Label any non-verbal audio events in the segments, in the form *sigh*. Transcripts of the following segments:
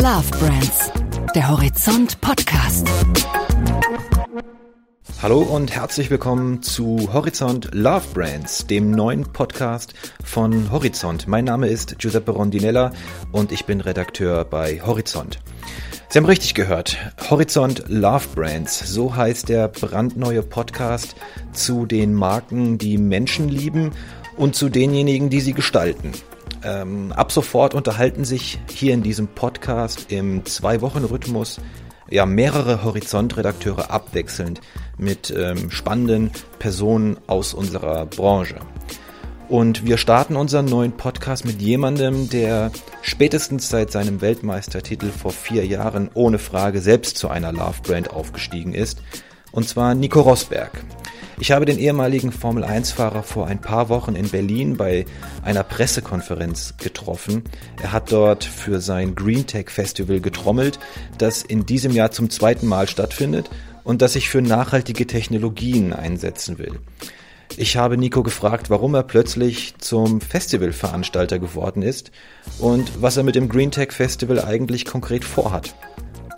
Love Brands, der Horizont Podcast. Hallo und herzlich willkommen zu Horizont Love Brands, dem neuen Podcast von Horizont. Mein Name ist Giuseppe Rondinella und ich bin Redakteur bei Horizont. Sie haben richtig gehört. Horizont Love Brands, so heißt der brandneue Podcast zu den Marken, die Menschen lieben und zu denjenigen, die sie gestalten. Ähm, ab sofort unterhalten sich hier in diesem Podcast im Zwei-Wochen-Rhythmus ja mehrere Horizont-Redakteure abwechselnd mit ähm, spannenden Personen aus unserer Branche. Und wir starten unseren neuen Podcast mit jemandem, der spätestens seit seinem Weltmeistertitel vor vier Jahren ohne Frage selbst zu einer Love Brand aufgestiegen ist. Und zwar Nico Rosberg. Ich habe den ehemaligen Formel 1-Fahrer vor ein paar Wochen in Berlin bei einer Pressekonferenz getroffen. Er hat dort für sein Green Tech Festival getrommelt, das in diesem Jahr zum zweiten Mal stattfindet und das sich für nachhaltige Technologien einsetzen will. Ich habe Nico gefragt, warum er plötzlich zum Festivalveranstalter geworden ist und was er mit dem Green Tech Festival eigentlich konkret vorhat.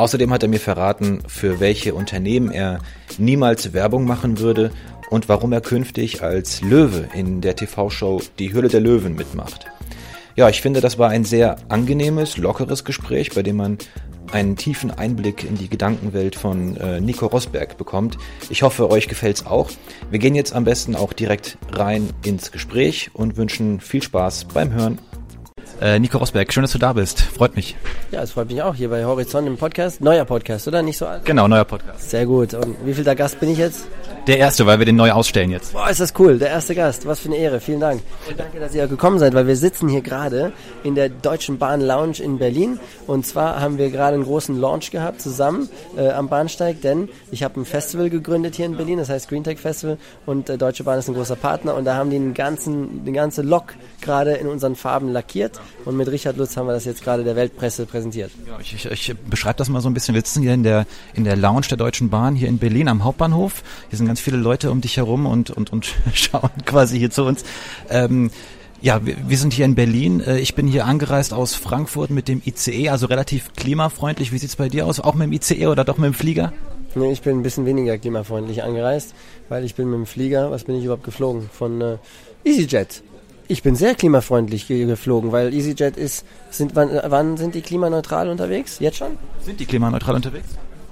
Außerdem hat er mir verraten, für welche Unternehmen er niemals Werbung machen würde und warum er künftig als Löwe in der TV-Show Die Höhle der Löwen mitmacht. Ja, ich finde, das war ein sehr angenehmes, lockeres Gespräch, bei dem man einen tiefen Einblick in die Gedankenwelt von äh, Nico Rosberg bekommt. Ich hoffe, euch gefällt's auch. Wir gehen jetzt am besten auch direkt rein ins Gespräch und wünschen viel Spaß beim Hören. Äh, Nico Rosberg, schön, dass du da bist. Freut mich. Ja, es freut mich auch hier bei Horizont im Podcast. Neuer Podcast, oder? Nicht so alt? Genau, neuer Podcast. Sehr gut. Und wie viel der Gast bin ich jetzt? Der erste, weil wir den neu ausstellen jetzt. Boah, ist das cool. Der erste Gast. Was für eine Ehre. Vielen Dank. Und danke, dass ihr gekommen seid, weil wir sitzen hier gerade in der Deutschen Bahn Lounge in Berlin. Und zwar haben wir gerade einen großen Launch gehabt zusammen äh, am Bahnsteig, denn ich habe ein Festival gegründet hier in Berlin, das heißt Green Tech Festival. Und äh, Deutsche Bahn ist ein großer Partner. Und da haben die den ganzen, den ganze Lok gerade in unseren Farben lackiert. Und mit Richard Lutz haben wir das jetzt gerade der Weltpresse präsentiert. Ja, ich, ich, ich beschreibe das mal so ein bisschen. Wir sitzen hier in der, in der Lounge der Deutschen Bahn hier in Berlin am Hauptbahnhof. Hier sind ganz viele Leute um dich herum und, und, und *laughs* schauen quasi hier zu uns. Ähm, ja, wir, sind hier in Berlin. Äh, ich bin hier angereist aus Frankfurt mit dem ICE, also relativ klimafreundlich. Wie sieht's bei dir aus? Auch mit dem ICE oder doch mit dem Flieger? Nee, ich bin ein bisschen weniger klimafreundlich angereist, weil ich bin mit dem Flieger, was bin ich überhaupt geflogen? Von äh, EasyJet. Ich bin sehr klimafreundlich geflogen, weil EasyJet ist, sind, wann, wann sind die klimaneutral unterwegs? Jetzt schon? Sind die klimaneutral unterwegs?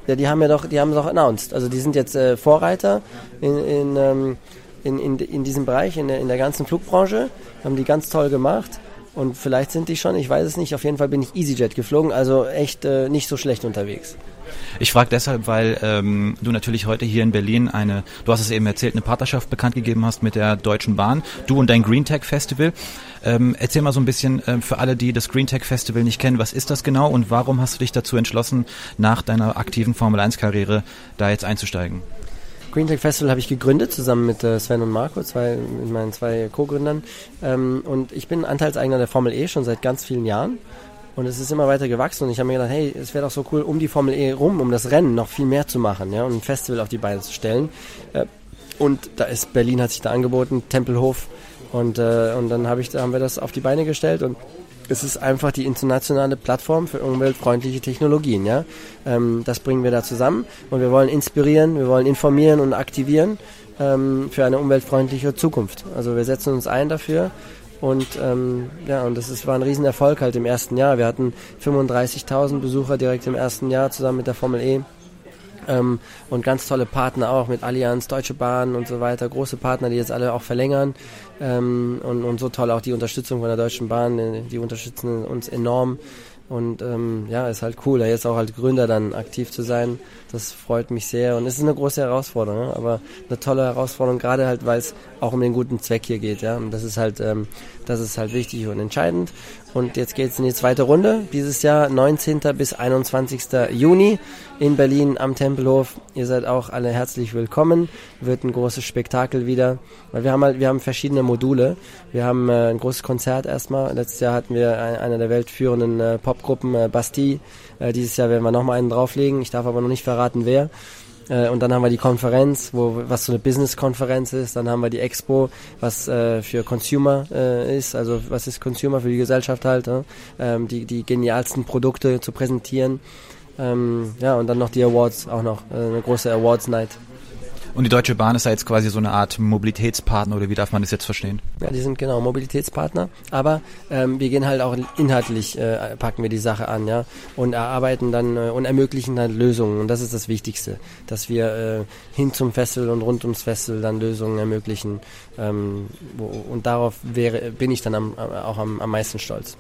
Ja, die haben ja doch, die haben es auch announced. Also die sind jetzt äh, Vorreiter in, in, ähm, in, in, in diesem Bereich, in der, in der ganzen Flugbranche. Haben die ganz toll gemacht. Und vielleicht sind die schon, ich weiß es nicht. Auf jeden Fall bin ich EasyJet geflogen, also echt äh, nicht so schlecht unterwegs. Ich frage deshalb, weil ähm, du natürlich heute hier in Berlin eine, du hast es eben erzählt, eine Partnerschaft bekannt gegeben hast mit der Deutschen Bahn, du und dein Green Tech Festival. Ähm, erzähl mal so ein bisschen ähm, für alle, die das Green Tech Festival nicht kennen, was ist das genau und warum hast du dich dazu entschlossen, nach deiner aktiven Formel 1 Karriere da jetzt einzusteigen? Green Tech Festival habe ich gegründet, zusammen mit äh, Sven und Marco, zwei, mit meinen zwei Co-Gründern. Ähm, und ich bin Anteilseigner der Formel E schon seit ganz vielen Jahren. Und es ist immer weiter gewachsen und ich habe mir gedacht, hey, es wäre doch so cool, um die Formel E rum, um das Rennen noch viel mehr zu machen, ja, und ein Festival auf die Beine zu stellen. Äh, und da ist Berlin hat sich da angeboten, Tempelhof und äh, und dann habe ich haben wir das auf die Beine gestellt und es ist einfach die internationale Plattform für umweltfreundliche Technologien, ja. Ähm, das bringen wir da zusammen und wir wollen inspirieren, wir wollen informieren und aktivieren ähm, für eine umweltfreundliche Zukunft. Also wir setzen uns ein dafür und ähm, ja, und das ist, war ein Riesenerfolg halt im ersten Jahr. Wir hatten 35.000 Besucher direkt im ersten Jahr zusammen mit der Formel E. Ähm, und ganz tolle Partner auch mit Allianz, Deutsche Bahn und so weiter. Große Partner, die jetzt alle auch verlängern. Ähm, und, und so toll auch die Unterstützung von der Deutschen Bahn. Die unterstützen uns enorm. Und ähm, ja, ist halt cool, da jetzt auch als Gründer dann aktiv zu sein. Das freut mich sehr. Und es ist eine große Herausforderung, ne? aber eine tolle Herausforderung, gerade halt, weil es auch um den guten Zweck hier geht. Ja? Und das ist halt, ähm, das ist halt wichtig und entscheidend. Und jetzt geht's in die zweite Runde. Dieses Jahr 19. bis 21. Juni in Berlin am Tempelhof. Ihr seid auch alle herzlich willkommen. Wird ein großes Spektakel wieder. Weil wir haben halt, wir haben verschiedene Module. Wir haben äh, ein großes Konzert erstmal. Letztes Jahr hatten wir ein, eine der weltführenden äh, Popgruppen, äh, Bastille. Äh, dieses Jahr werden wir nochmal einen drauflegen. Ich darf aber noch nicht verraten, wer. Äh, und dann haben wir die Konferenz, wo was so eine Business-Konferenz ist. Dann haben wir die Expo, was äh, für Consumer äh, ist. Also was ist Consumer für die Gesellschaft halt? Ähm, die, die genialsten Produkte zu präsentieren. Ähm, ja, und dann noch die Awards auch noch. Äh, eine große Awards-Night. Und die Deutsche Bahn ist da jetzt quasi so eine Art Mobilitätspartner oder wie darf man das jetzt verstehen? Ja, die sind genau Mobilitätspartner, aber ähm, wir gehen halt auch inhaltlich, äh, packen wir die Sache an, ja, und erarbeiten dann äh, und ermöglichen dann Lösungen und das ist das Wichtigste, dass wir äh, hin zum Festival und rund ums Festival dann Lösungen ermöglichen ähm, wo, und darauf wäre, bin ich dann am, auch am, am meisten stolz.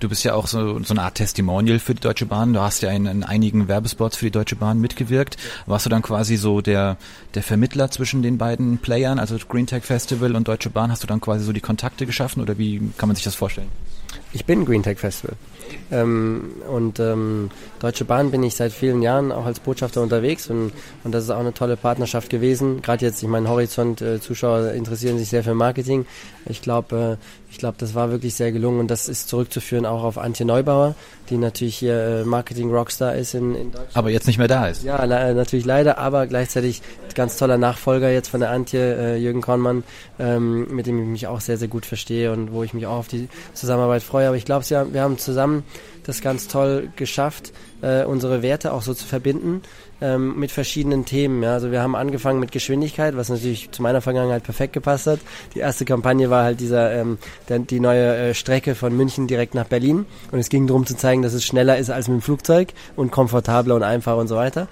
Du bist ja auch so, so eine Art Testimonial für die Deutsche Bahn. Du hast ja in, in einigen Werbespots für die Deutsche Bahn mitgewirkt. Warst du dann quasi so der, der Vermittler zwischen den beiden Playern, also Green Tech Festival und Deutsche Bahn? Hast du dann quasi so die Kontakte geschaffen oder wie kann man sich das vorstellen? Ich bin Green Tech Festival. Ähm, und ähm, Deutsche Bahn bin ich seit vielen Jahren auch als Botschafter unterwegs und, und das ist auch eine tolle Partnerschaft gewesen. Gerade jetzt, ich meine, Horizont-Zuschauer äh, interessieren sich sehr für Marketing. Ich glaube, äh, ich glaube, das war wirklich sehr gelungen und das ist zurückzuführen auch auf Antje Neubauer, die natürlich hier äh, Marketing-Rockstar ist in, in Deutschland. Aber jetzt nicht mehr da ist. Ja, natürlich leider, aber gleichzeitig ganz toller Nachfolger jetzt von der Antje, äh, Jürgen Kornmann, ähm, mit dem ich mich auch sehr, sehr gut verstehe und wo ich mich auch auf die Zusammenarbeit freue. Aber ich glaube, wir haben zusammen das ganz toll geschafft, äh, unsere Werte auch so zu verbinden ähm, mit verschiedenen Themen. Ja. Also wir haben angefangen mit Geschwindigkeit, was natürlich zu meiner Vergangenheit perfekt gepasst hat. Die erste Kampagne war halt dieser ähm, der, die neue äh, Strecke von München direkt nach Berlin und es ging darum zu zeigen, dass es schneller ist als mit dem Flugzeug und komfortabler und einfacher und so weiter.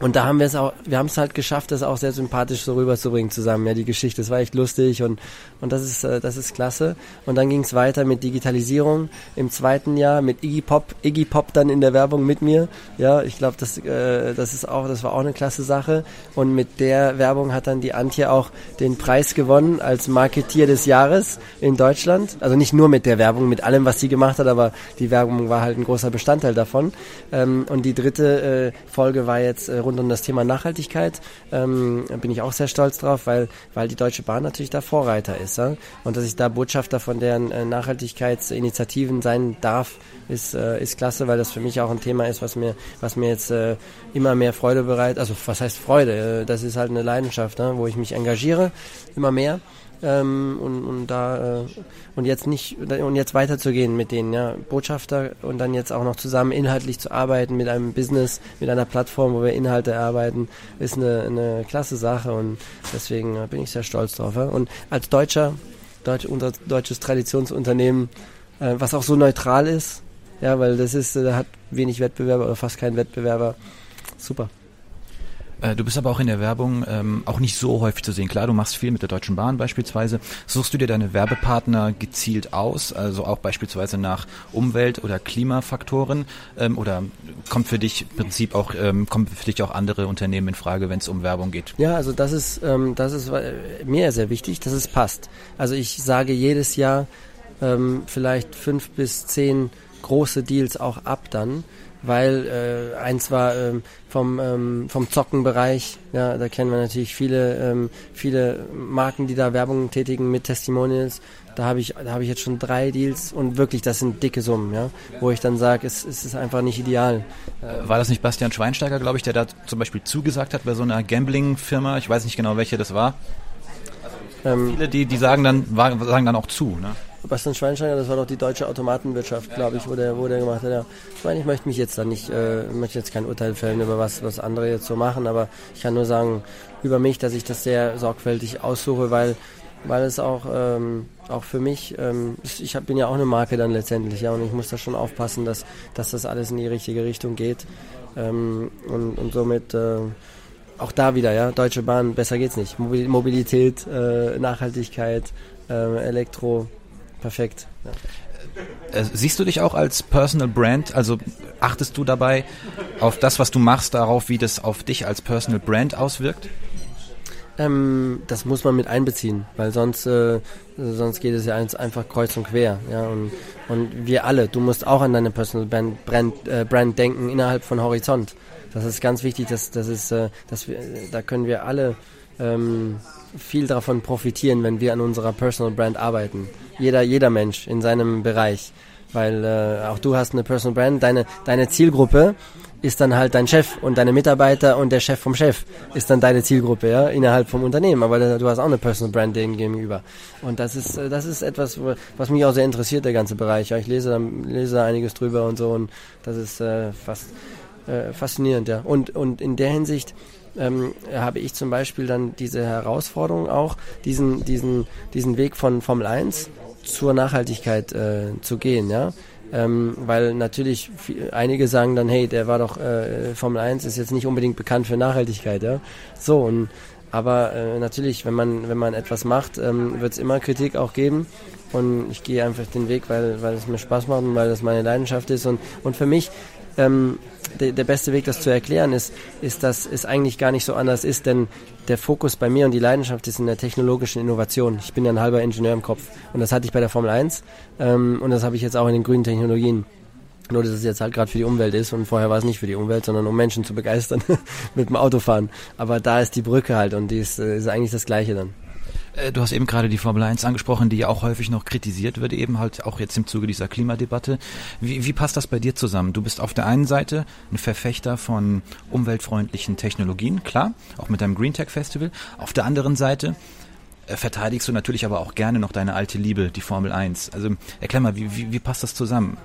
Und da haben wir es auch, wir haben es halt geschafft, das auch sehr sympathisch so rüberzubringen zusammen. Ja, die Geschichte, das war echt lustig und, und das ist, äh, das ist klasse. Und dann ging es weiter mit Digitalisierung im zweiten Jahr mit Iggy Pop, Iggy Pop dann in der Werbung mit mir. Ja, ich glaube, das, äh, das ist auch, das war auch eine klasse Sache. Und mit der Werbung hat dann die Antje auch den Preis gewonnen als Marketier des Jahres in Deutschland. Also nicht nur mit der Werbung, mit allem, was sie gemacht hat, aber die Werbung war halt ein großer Bestandteil davon. Ähm, und die dritte äh, Folge war jetzt äh, rund um das Thema Nachhaltigkeit. Ähm, bin ich auch sehr stolz drauf, weil, weil die Deutsche Bahn natürlich da Vorreiter ist. Ja? Und dass ich da Botschafter von deren äh, Nachhaltigkeitsinitiativen sein darf, ist, äh, ist klasse, weil das für mich auch ein Thema ist, was mir, was mir jetzt äh, immer mehr Freude bereitet. Also was heißt Freude? Äh, das ist halt eine Leidenschaft, ne? wo ich mich engagiere, immer mehr ähm, und, und da äh, und jetzt nicht und jetzt weiterzugehen mit denen, ja, Botschafter und dann jetzt auch noch zusammen inhaltlich zu arbeiten mit einem Business, mit einer Plattform, wo wir Inhalte erarbeiten, ist eine, eine klasse Sache und deswegen bin ich sehr stolz drauf. Ja? Und als Deutscher, Deutsch, unser deutsches Traditionsunternehmen, äh, was auch so neutral ist, ja, weil das ist, äh, hat wenig Wettbewerber oder fast keinen Wettbewerber. Super. Äh, du bist aber auch in der Werbung ähm, auch nicht so häufig zu sehen. Klar, du machst viel mit der Deutschen Bahn beispielsweise. Suchst du dir deine Werbepartner gezielt aus, also auch beispielsweise nach Umwelt- oder Klimafaktoren? Ähm, oder kommt für dich im Prinzip auch, ähm, kommt für dich auch andere Unternehmen in Frage, wenn es um Werbung geht? Ja, also das ist, ähm, das ist äh, mir sehr wichtig, dass es passt. Also ich sage jedes Jahr ähm, vielleicht fünf bis zehn große Deals auch ab dann weil äh, eins war ähm, vom, ähm, vom Zockenbereich, ja, da kennen wir natürlich viele, ähm, viele Marken, die da Werbung tätigen mit Testimonials. Da habe ich, da habe ich jetzt schon drei Deals und wirklich, das sind dicke Summen, ja, wo ich dann sage, es, es ist einfach nicht ideal. War das nicht Bastian Schweinsteiger, glaube ich, der da zum Beispiel zugesagt hat bei so einer Gambling-Firma? Ich weiß nicht genau, welche das war. Ähm, viele, die, die sagen dann, sagen dann auch zu, ne? Bastian Schweinsteiger, das war doch die deutsche Automatenwirtschaft, glaube ich, wo der, wo der gemacht hat. Ja. Ich meine, ich möchte mich jetzt da nicht, äh, möchte jetzt kein Urteil fällen über was, was andere jetzt so machen, aber ich kann nur sagen über mich, dass ich das sehr sorgfältig aussuche, weil, weil es auch, ähm, auch für mich, ähm, ich hab, bin ja auch eine Marke dann letztendlich, ja, und ich muss da schon aufpassen, dass, dass das alles in die richtige Richtung geht. Ähm, und, und somit, äh, auch da wieder, ja, Deutsche Bahn, besser geht's nicht. Mobilität, äh, Nachhaltigkeit, äh, Elektro, perfekt. Ja. Äh, siehst du dich auch als Personal Brand? Also achtest du dabei auf das, was du machst, darauf, wie das auf dich als Personal Brand auswirkt? Ähm, das muss man mit einbeziehen, weil sonst, äh, sonst geht es ja einfach kreuz und quer. Ja? Und, und wir alle, du musst auch an deine Personal Brand, Brand, äh, Brand denken innerhalb von Horizont. Das ist ganz wichtig, dass, das ist, äh, dass wir, da können wir alle ähm, viel davon profitieren, wenn wir an unserer Personal Brand arbeiten. Jeder, jeder Mensch in seinem Bereich. Weil äh, auch du hast eine Personal Brand, deine, deine Zielgruppe ist dann halt dein Chef und deine Mitarbeiter und der Chef vom Chef ist dann deine Zielgruppe, ja, innerhalb vom Unternehmen. Aber du hast auch eine Personal Brand denen gegenüber. Und das ist, das ist etwas, was mich auch sehr interessiert, der ganze Bereich. Ja, ich lese lese da einiges drüber und so und das ist äh, fast äh, faszinierend, ja. Und, und in der Hinsicht, ähm, habe ich zum Beispiel dann diese Herausforderung auch, diesen, diesen, diesen Weg von Formel 1 zur Nachhaltigkeit äh, zu gehen, ja. Ähm, weil natürlich viel, einige sagen dann, hey, der war doch äh, Formel 1 ist jetzt nicht unbedingt bekannt für Nachhaltigkeit, ja. So und aber äh, natürlich, wenn man wenn man etwas macht, ähm, wird es immer Kritik auch geben und ich gehe einfach den Weg, weil weil es mir Spaß macht und weil das meine Leidenschaft ist und und für mich ähm, der, der beste Weg, das zu erklären, ist, ist, dass es eigentlich gar nicht so anders ist, denn der Fokus bei mir und die Leidenschaft ist in der technologischen Innovation. Ich bin ja ein halber Ingenieur im Kopf und das hatte ich bei der Formel 1 ähm, und das habe ich jetzt auch in den grünen Technologien. Nur, dass es jetzt halt gerade für die Umwelt ist und vorher war es nicht für die Umwelt, sondern um Menschen zu begeistern *laughs* mit dem Autofahren. Aber da ist die Brücke halt und die ist, äh, ist eigentlich das Gleiche dann. Äh, du hast eben gerade die Formel 1 angesprochen, die ja auch häufig noch kritisiert wird, eben halt auch jetzt im Zuge dieser Klimadebatte. Wie, wie passt das bei dir zusammen? Du bist auf der einen Seite ein Verfechter von umweltfreundlichen Technologien, klar, auch mit deinem Green Tech Festival. Auf der anderen Seite äh, verteidigst du natürlich aber auch gerne noch deine alte Liebe, die Formel 1. Also erklär mal, wie, wie, wie passt das zusammen?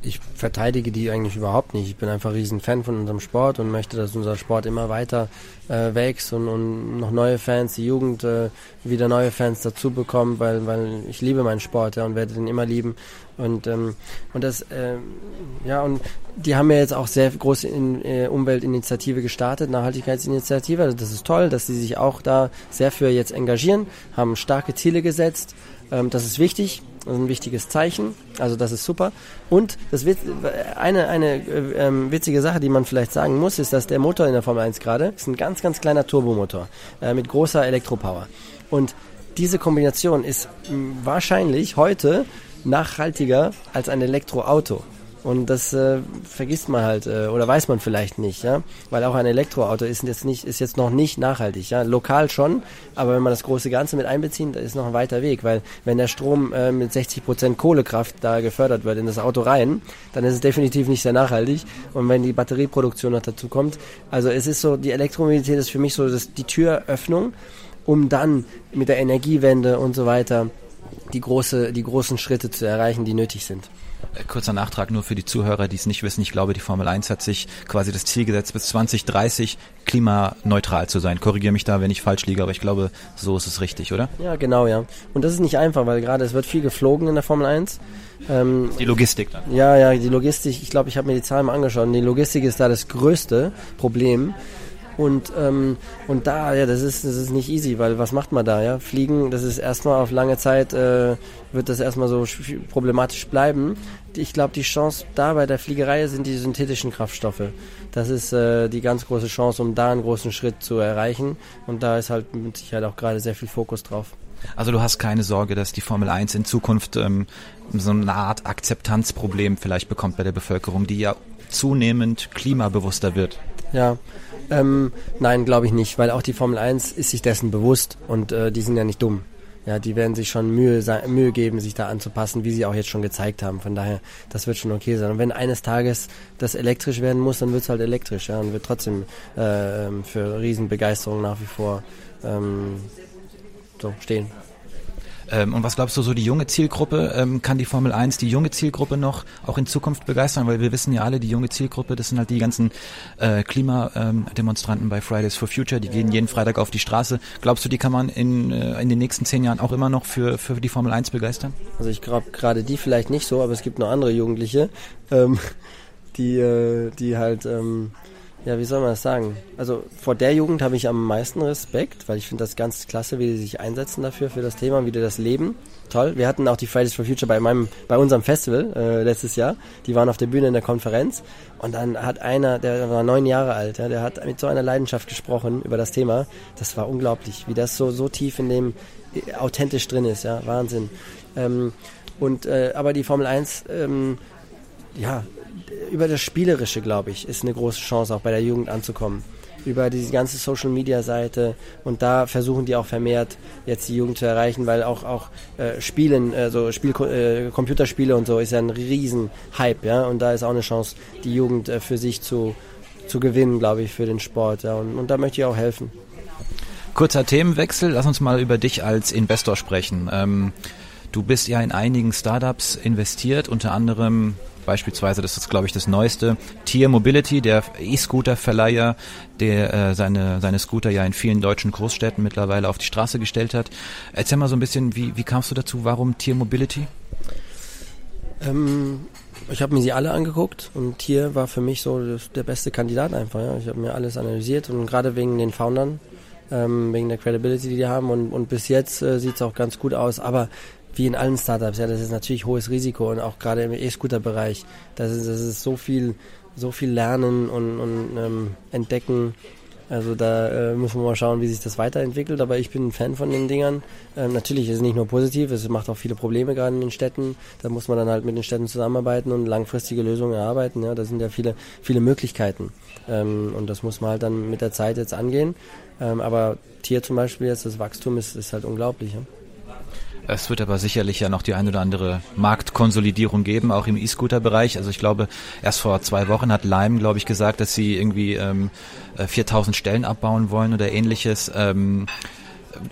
Ich verteidige die eigentlich überhaupt nicht. Ich bin einfach riesen Fan von unserem Sport und möchte, dass unser Sport immer weiter äh, wächst und, und noch neue Fans, die Jugend äh, wieder neue Fans dazu bekommt, weil, weil ich liebe meinen Sport ja, und werde den immer lieben. Und, ähm, und das, äh, ja, und die haben ja jetzt auch sehr große in, äh, Umweltinitiative gestartet, Nachhaltigkeitsinitiative. Also das ist toll, dass sie sich auch da sehr für jetzt engagieren, haben starke Ziele gesetzt. Ähm, das ist wichtig ein wichtiges Zeichen. Also das ist super. Und das wird, eine, eine äh, ähm, witzige Sache, die man vielleicht sagen muss, ist, dass der Motor in der Formel 1 gerade ist ein ganz, ganz kleiner Turbomotor äh, mit großer Elektropower. Und diese Kombination ist mh, wahrscheinlich heute nachhaltiger als ein Elektroauto. Und das äh, vergisst man halt äh, oder weiß man vielleicht nicht, ja, weil auch ein Elektroauto ist jetzt nicht ist jetzt noch nicht nachhaltig, ja, lokal schon, aber wenn man das große Ganze mit einbezieht, ist noch ein weiter Weg, weil wenn der Strom äh, mit 60 Prozent Kohlekraft da gefördert wird in das Auto rein, dann ist es definitiv nicht sehr nachhaltig. Und wenn die Batterieproduktion noch dazu kommt, also es ist so die Elektromobilität ist für mich so das, die Türöffnung, um dann mit der Energiewende und so weiter die große die großen Schritte zu erreichen, die nötig sind. Äh, kurzer Nachtrag nur für die Zuhörer, die es nicht wissen. Ich glaube, die Formel 1 hat sich quasi das Ziel gesetzt, bis 2030 klimaneutral zu sein. Korrigiere mich da, wenn ich falsch liege, aber ich glaube, so ist es richtig, oder? Ja, genau, ja. Und das ist nicht einfach, weil gerade es wird viel geflogen in der Formel 1. Ähm, die Logistik dann. Ja, ja, die Logistik, ich glaube, ich habe mir die Zahlen mal angeschaut. Die Logistik ist da das größte Problem. Und, ähm, und da, ja, das ist, das ist nicht easy, weil was macht man da, ja? Fliegen, das ist erstmal auf lange Zeit, äh, wird das erstmal so problematisch bleiben. Ich glaube, die Chance da bei der Fliegerei sind die synthetischen Kraftstoffe. Das ist äh, die ganz große Chance, um da einen großen Schritt zu erreichen. Und da ist halt mit Sicherheit auch gerade sehr viel Fokus drauf. Also du hast keine Sorge, dass die Formel 1 in Zukunft ähm, so eine Art Akzeptanzproblem vielleicht bekommt bei der Bevölkerung, die ja zunehmend klimabewusster wird. Ja, ähm, nein, glaube ich nicht, weil auch die Formel 1 ist sich dessen bewusst und äh, die sind ja nicht dumm. Ja, die werden sich schon Mühe, Mühe geben, sich da anzupassen, wie sie auch jetzt schon gezeigt haben. Von daher, das wird schon okay sein. Und wenn eines Tages das elektrisch werden muss, dann wird es halt elektrisch, ja, und wird trotzdem äh, für Riesenbegeisterung nach wie vor ähm, so stehen. Ähm, und was glaubst du, so die junge Zielgruppe, ähm, kann die Formel 1 die junge Zielgruppe noch auch in Zukunft begeistern? Weil wir wissen ja alle, die junge Zielgruppe, das sind halt die ganzen äh, Klimademonstranten ähm, bei Fridays for Future, die gehen jeden Freitag auf die Straße. Glaubst du, die kann man in, äh, in den nächsten zehn Jahren auch immer noch für, für die Formel 1 begeistern? Also ich glaube gerade die vielleicht nicht so, aber es gibt noch andere Jugendliche, ähm, *laughs* die, äh, die halt... Ja, wie soll man das sagen? Also vor der Jugend habe ich am meisten Respekt, weil ich finde das ganz klasse, wie die sich einsetzen dafür, für das Thema, wie die das leben. Toll. Wir hatten auch die Fridays for Future bei meinem, bei unserem Festival äh, letztes Jahr. Die waren auf der Bühne in der Konferenz und dann hat einer, der war neun Jahre alt, ja, der hat mit so einer Leidenschaft gesprochen über das Thema. Das war unglaublich, wie das so so tief in dem äh, authentisch drin ist, ja, Wahnsinn. Ähm, und äh, aber die Formel 1 ähm, ja, über das Spielerische, glaube ich, ist eine große Chance, auch bei der Jugend anzukommen. über diese ganze Social Media Seite und da versuchen die auch vermehrt jetzt die Jugend zu erreichen, weil auch auch äh, Spielen, also Spiel, äh, Computerspiele und so ist ja ein riesen Hype, ja, und da ist auch eine Chance, die Jugend äh, für sich zu zu gewinnen, glaube ich, für den Sport, ja, und, und da möchte ich auch helfen. Kurzer Themenwechsel, lass uns mal über dich als Investor sprechen. Ähm, du bist ja in einigen Startups investiert, unter anderem beispielsweise, das ist glaube ich das neueste, Tier Mobility, der E-Scooter-Verleiher, der äh, seine, seine Scooter ja in vielen deutschen Großstädten mittlerweile auf die Straße gestellt hat. Erzähl mal so ein bisschen, wie, wie kamst du dazu? Warum Tier Mobility? Ähm, ich habe mir sie alle angeguckt und Tier war für mich so der beste Kandidat einfach. Ja. Ich habe mir alles analysiert und gerade wegen den Foundern, ähm, wegen der Credibility, die die haben und, und bis jetzt äh, sieht es auch ganz gut aus. Aber wie in allen Startups, ja, das ist natürlich hohes Risiko und auch gerade im E-Scooter-Bereich, das ist, das ist so viel, so viel Lernen und, und ähm, Entdecken. Also da äh, müssen wir mal schauen, wie sich das weiterentwickelt. Aber ich bin ein Fan von den Dingern. Ähm, natürlich ist es nicht nur positiv, es macht auch viele Probleme gerade in den Städten. Da muss man dann halt mit den Städten zusammenarbeiten und langfristige Lösungen erarbeiten. Ja, da sind ja viele, viele Möglichkeiten. Ähm, und das muss man halt dann mit der Zeit jetzt angehen. Ähm, aber Tier zum Beispiel jetzt, das Wachstum ist, ist halt unglaublich. Ja? Es wird aber sicherlich ja noch die ein oder andere Marktkonsolidierung geben, auch im E-Scooter-Bereich. Also ich glaube, erst vor zwei Wochen hat Lime, glaube ich, gesagt, dass sie irgendwie ähm, 4000 äh, Stellen abbauen wollen oder ähnliches. Ähm,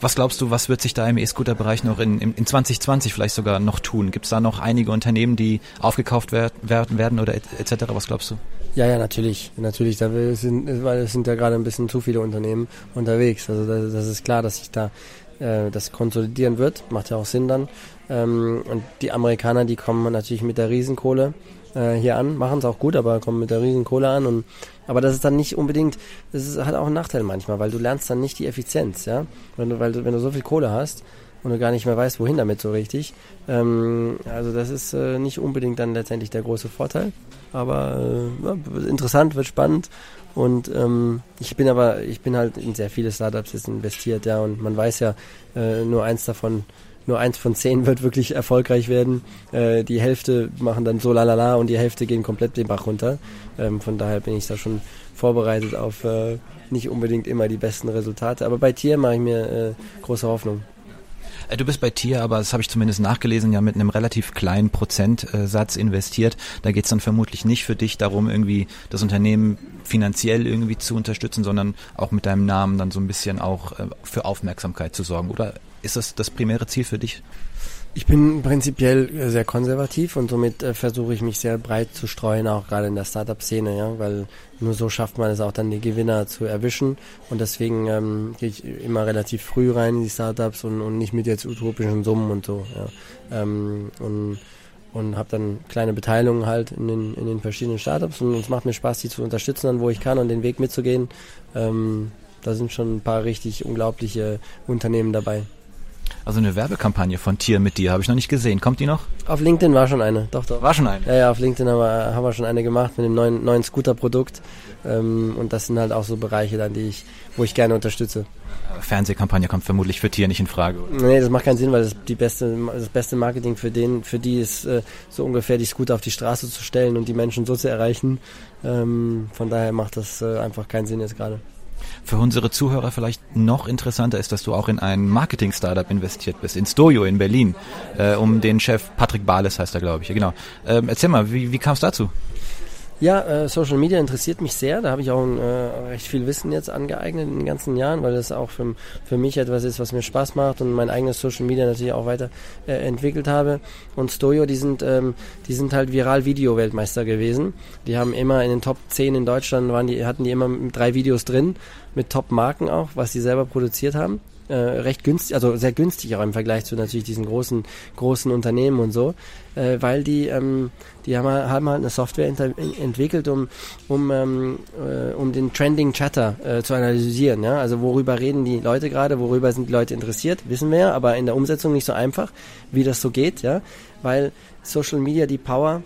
was glaubst du, was wird sich da im E-Scooter-Bereich noch in, in 2020 vielleicht sogar noch tun? Gibt es da noch einige Unternehmen, die aufgekauft werd, werden, werden oder etc.? Et was glaubst du? Ja, ja, natürlich. Natürlich, da sind, weil es sind ja gerade ein bisschen zu viele Unternehmen unterwegs. Also das, das ist klar, dass sich da äh, das konsolidieren wird. Macht ja auch Sinn dann. Ähm, und die Amerikaner, die kommen natürlich mit der Riesenkohle äh, hier an, machen es auch gut, aber kommen mit der Riesenkohle an. Und, aber das ist dann nicht unbedingt, das ist, hat auch einen Nachteil manchmal, weil du lernst dann nicht die Effizienz, ja. Wenn du, weil wenn du so viel Kohle hast, und du gar nicht mehr weißt, wohin damit so richtig. Ähm, also das ist äh, nicht unbedingt dann letztendlich der große Vorteil. Aber äh, interessant, wird spannend und ähm, ich bin aber, ich bin halt in sehr viele Startups jetzt investiert, ja, und man weiß ja, äh, nur eins davon, nur eins von zehn wird wirklich erfolgreich werden. Äh, die Hälfte machen dann so lalala und die Hälfte gehen komplett den Bach runter. Ähm, von daher bin ich da schon vorbereitet auf äh, nicht unbedingt immer die besten Resultate. Aber bei Tier mache ich mir äh, große Hoffnung. Äh, du bist bei Tier, aber das habe ich zumindest nachgelesen, ja mit einem relativ kleinen Prozentsatz investiert. Da geht es dann vermutlich nicht für dich darum, irgendwie das Unternehmen finanziell irgendwie zu unterstützen, sondern auch mit deinem Namen dann so ein bisschen auch äh, für Aufmerksamkeit zu sorgen. Oder ist das das primäre Ziel für dich? Ich bin prinzipiell äh, sehr konservativ und somit äh, versuche ich mich sehr breit zu streuen, auch gerade in der Startup-Szene, ja, weil nur so schafft man es auch dann die Gewinner zu erwischen und deswegen ähm, gehe ich immer relativ früh rein in die Startups und, und nicht mit jetzt utopischen Summen und so, ja. Ähm, und und habe dann kleine Beteiligungen halt in den, in den verschiedenen Startups und es macht mir Spaß, die zu unterstützen, dann wo ich kann und den Weg mitzugehen. Ähm, da sind schon ein paar richtig unglaubliche Unternehmen dabei. Also eine Werbekampagne von Tier mit dir habe ich noch nicht gesehen. Kommt die noch? Auf LinkedIn war schon eine. Doch, doch. War schon eine? Ja, ja, auf LinkedIn haben wir, haben wir schon eine gemacht mit dem neuen, neuen Scooter-Produkt. Ähm, und das sind halt auch so Bereiche dann, die ich, wo ich gerne unterstütze. Fernsehkampagne kommt vermutlich für Tier nicht in Frage. Oder? Nee, das macht keinen Sinn, weil das die beste, das beste Marketing für den, für die ist äh, so ungefähr die Scooter auf die Straße zu stellen und die Menschen so zu erreichen. Ähm, von daher macht das äh, einfach keinen Sinn jetzt gerade. Für unsere Zuhörer vielleicht noch interessanter ist, dass du auch in ein Marketing-Startup investiert bist, in Stojo in Berlin, äh, um den Chef Patrick Bales heißt er, glaube ich. Genau. Ähm, erzähl mal, wie, wie kam es dazu? Ja, äh, Social Media interessiert mich sehr. Da habe ich auch ein, äh, recht viel Wissen jetzt angeeignet in den ganzen Jahren, weil das auch für, für mich etwas ist, was mir Spaß macht und mein eigenes Social Media natürlich auch weiter äh, entwickelt habe. Und Stojo, die sind, ähm, die sind halt viral Video-Weltmeister gewesen. Die haben immer in den Top 10 in Deutschland waren die, hatten die immer drei Videos drin, mit Top-Marken auch, was sie selber produziert haben äh, recht günstig, also sehr günstig auch im Vergleich zu natürlich diesen großen, großen Unternehmen und so, äh, weil die, ähm, die haben, haben halt eine Software entwickelt, um, um, ähm, äh, um den Trending Chatter äh, zu analysieren. Ja? Also worüber reden die Leute gerade, worüber sind die Leute interessiert, wissen wir ja, aber in der Umsetzung nicht so einfach, wie das so geht, ja, weil Social Media die Power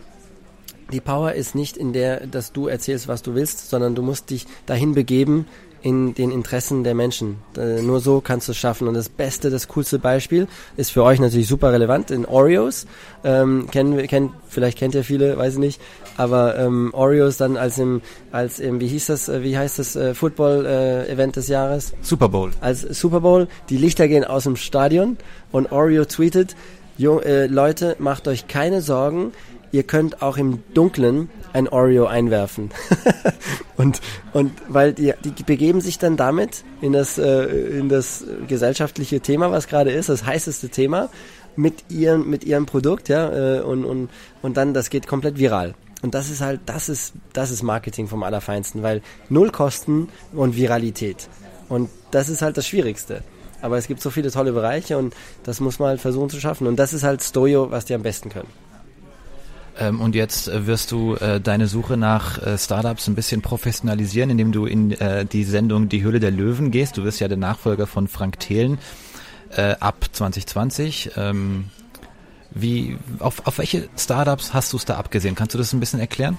die Power ist nicht in der, dass du erzählst, was du willst, sondern du musst dich dahin begeben, in den Interessen der Menschen. Äh, nur so kannst du es schaffen. Und das beste, das coolste Beispiel ist für euch natürlich super relevant in Oreos. Ähm, kennen wir, kennt, vielleicht kennt ihr viele, weiß ich nicht. Aber ähm, Oreos dann als im, als im, wie hieß das, äh, wie heißt das äh, Football-Event äh, des Jahres? Super Bowl. Als Super Bowl. Die Lichter gehen aus dem Stadion und Oreo tweetet, Leute, macht euch keine Sorgen ihr könnt auch im Dunkeln ein Oreo einwerfen. *laughs* und, und weil die, die begeben sich dann damit in das, äh, in das gesellschaftliche Thema, was gerade ist, das heißeste Thema, mit ihrem, mit ihrem Produkt, ja, äh, und, und, und dann, das geht komplett viral. Und das ist halt, das ist, das ist Marketing vom Allerfeinsten, weil Null Kosten und Viralität. Und das ist halt das Schwierigste. Aber es gibt so viele tolle Bereiche und das muss man halt versuchen zu schaffen. Und das ist halt Stojo, was die am besten können. Ähm, und jetzt äh, wirst du äh, deine Suche nach äh, Startups ein bisschen professionalisieren, indem du in äh, die Sendung Die Höhle der Löwen gehst. Du wirst ja der Nachfolger von Frank Thelen äh, ab 2020. Ähm, wie, auf, auf welche Startups hast du es da abgesehen? Kannst du das ein bisschen erklären?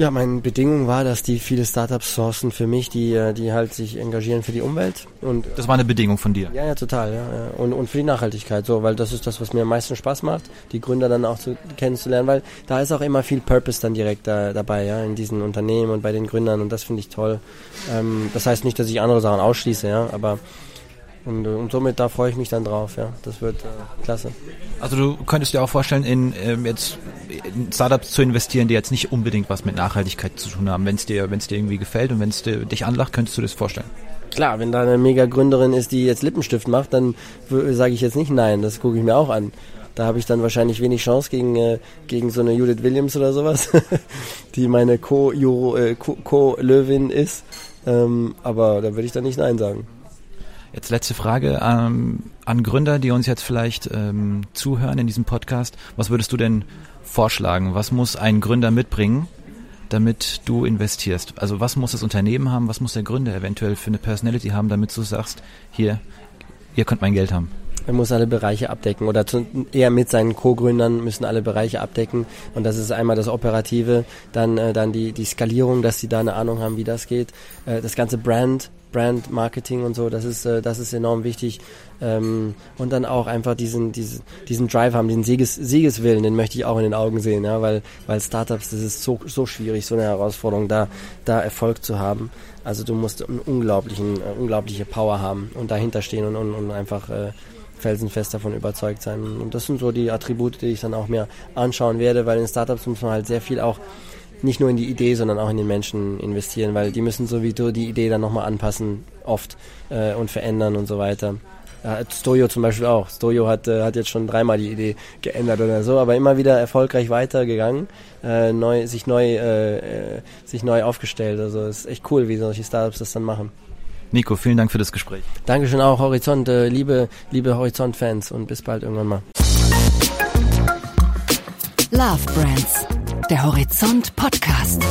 Ja, meine Bedingung war, dass die viele Startups sourcen für mich, die, äh, die halt sich engagieren für die Umwelt. Und das war eine Bedingung von dir? Ja, ja, total. Ja, Und, und für die Nachhaltigkeit, so, weil das ist das, was mir am meisten Spaß macht, die Gründer dann auch zu, kennenzulernen, weil da ist auch immer viel Purpose dann direkt da, dabei, ja, in diesen Unternehmen und bei den Gründern und das finde ich toll. Ähm, das heißt nicht, dass ich andere Sachen ausschließe, ja, aber und, äh, und somit da freue ich mich dann drauf, ja. Das wird äh, klasse. Also du könntest dir auch vorstellen, in ähm, jetzt in Startups zu investieren, die jetzt nicht unbedingt was mit Nachhaltigkeit zu tun haben. Wenn es dir, wenn es dir irgendwie gefällt und wenn es dich anlacht, könntest du das vorstellen. Klar, wenn da eine mega Gründerin ist, die jetzt Lippenstift macht, dann sage ich jetzt nicht nein, das gucke ich mir auch an. Da habe ich dann wahrscheinlich wenig Chance gegen, äh, gegen so eine Judith Williams oder sowas, *laughs* die meine Co-Löwin Co ist. Ähm, aber da würde ich dann nicht Nein sagen. Jetzt letzte Frage ähm, an Gründer, die uns jetzt vielleicht ähm, zuhören in diesem Podcast. Was würdest du denn vorschlagen? Was muss ein Gründer mitbringen, damit du investierst? Also was muss das Unternehmen haben? Was muss der Gründer eventuell für eine Personality haben, damit du sagst, hier, ihr könnt mein Geld haben? Er muss alle Bereiche abdecken oder zu, eher mit seinen Co-Gründern müssen alle Bereiche abdecken und das ist einmal das Operative, dann äh, dann die die Skalierung, dass sie da eine Ahnung haben, wie das geht, äh, das ganze Brand Brand Marketing und so, das ist, äh, das ist enorm wichtig. Ähm, und dann auch einfach diesen, diesen, diesen Drive haben, den Sieges, Siegeswillen, den möchte ich auch in den Augen sehen, ja, weil, weil Startups, das ist so, so schwierig, so eine Herausforderung, da, da Erfolg zu haben. Also du musst einen unglaublichen, äh, unglaubliche Power haben und dahinter stehen und, und, und einfach äh, felsenfest davon überzeugt sein. Und das sind so die Attribute, die ich dann auch mir anschauen werde, weil in Startups muss man halt sehr viel auch nicht nur in die Idee, sondern auch in den Menschen investieren, weil die müssen sowieso die Idee dann nochmal anpassen, oft äh, und verändern und so weiter. Stojo zum Beispiel auch. Stojo hat, äh, hat jetzt schon dreimal die Idee geändert oder so, aber immer wieder erfolgreich weitergegangen, äh, neu, sich neu, äh, äh sich neu aufgestellt. Also ist echt cool, wie solche Startups das dann machen. Nico, vielen Dank für das Gespräch. Dankeschön auch, Horizont, äh, liebe, liebe Horizont-Fans und bis bald irgendwann mal. Love Brands der Horizont Podcast.